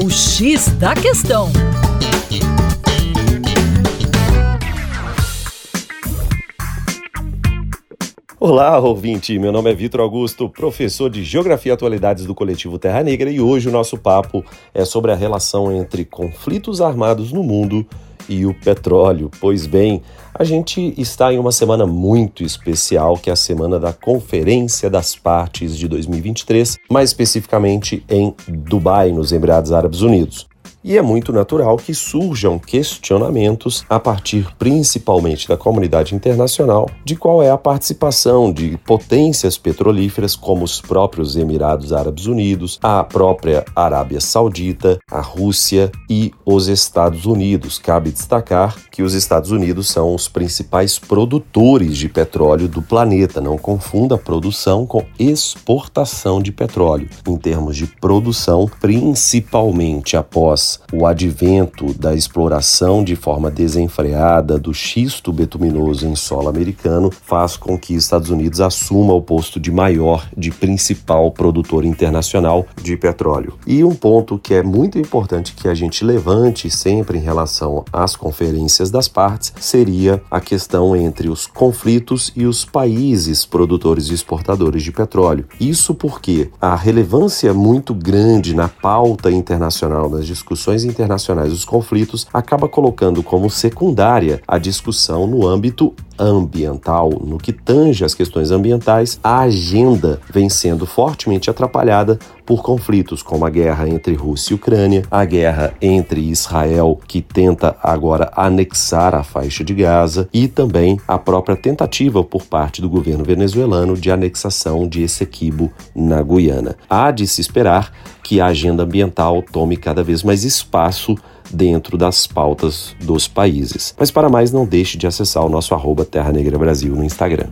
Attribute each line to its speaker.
Speaker 1: O X da Questão.
Speaker 2: Olá, ouvinte. Meu nome é Vitor Augusto, professor de Geografia e Atualidades do Coletivo Terra Negra, e hoje o nosso papo é sobre a relação entre conflitos armados no mundo e o petróleo. Pois bem, a gente está em uma semana muito especial, que é a semana da Conferência das Partes de 2023, mais especificamente em Dubai, nos Emirados Árabes Unidos e é muito natural que surjam questionamentos a partir principalmente da comunidade internacional de qual é a participação de potências petrolíferas como os próprios Emirados Árabes Unidos, a própria Arábia Saudita, a Rússia e os Estados Unidos. Cabe destacar que os Estados Unidos são os principais produtores de petróleo do planeta. Não confunda produção com exportação de petróleo. Em termos de produção, principalmente após o advento da exploração de forma desenfreada do xisto betuminoso em solo americano faz com que Estados Unidos assuma o posto de maior, de principal produtor internacional de petróleo. E um ponto que é muito importante que a gente levante sempre em relação às conferências das partes seria a questão entre os conflitos e os países produtores e exportadores de petróleo. Isso porque a relevância muito grande na pauta internacional das discussões discussões internacionais dos conflitos acaba colocando como secundária a discussão no âmbito ambiental. No que tange às questões ambientais, a agenda vem sendo fortemente atrapalhada por conflitos como a guerra entre Rússia e Ucrânia, a guerra entre Israel, que tenta agora anexar a faixa de Gaza, e também a própria tentativa por parte do governo venezuelano de anexação de Essequibo na Guiana. Há de se esperar que a agenda ambiental tome cada vez mais espaço dentro das pautas dos países. Mas para mais, não deixe de acessar o nosso arroba Terra Negra Brasil no Instagram.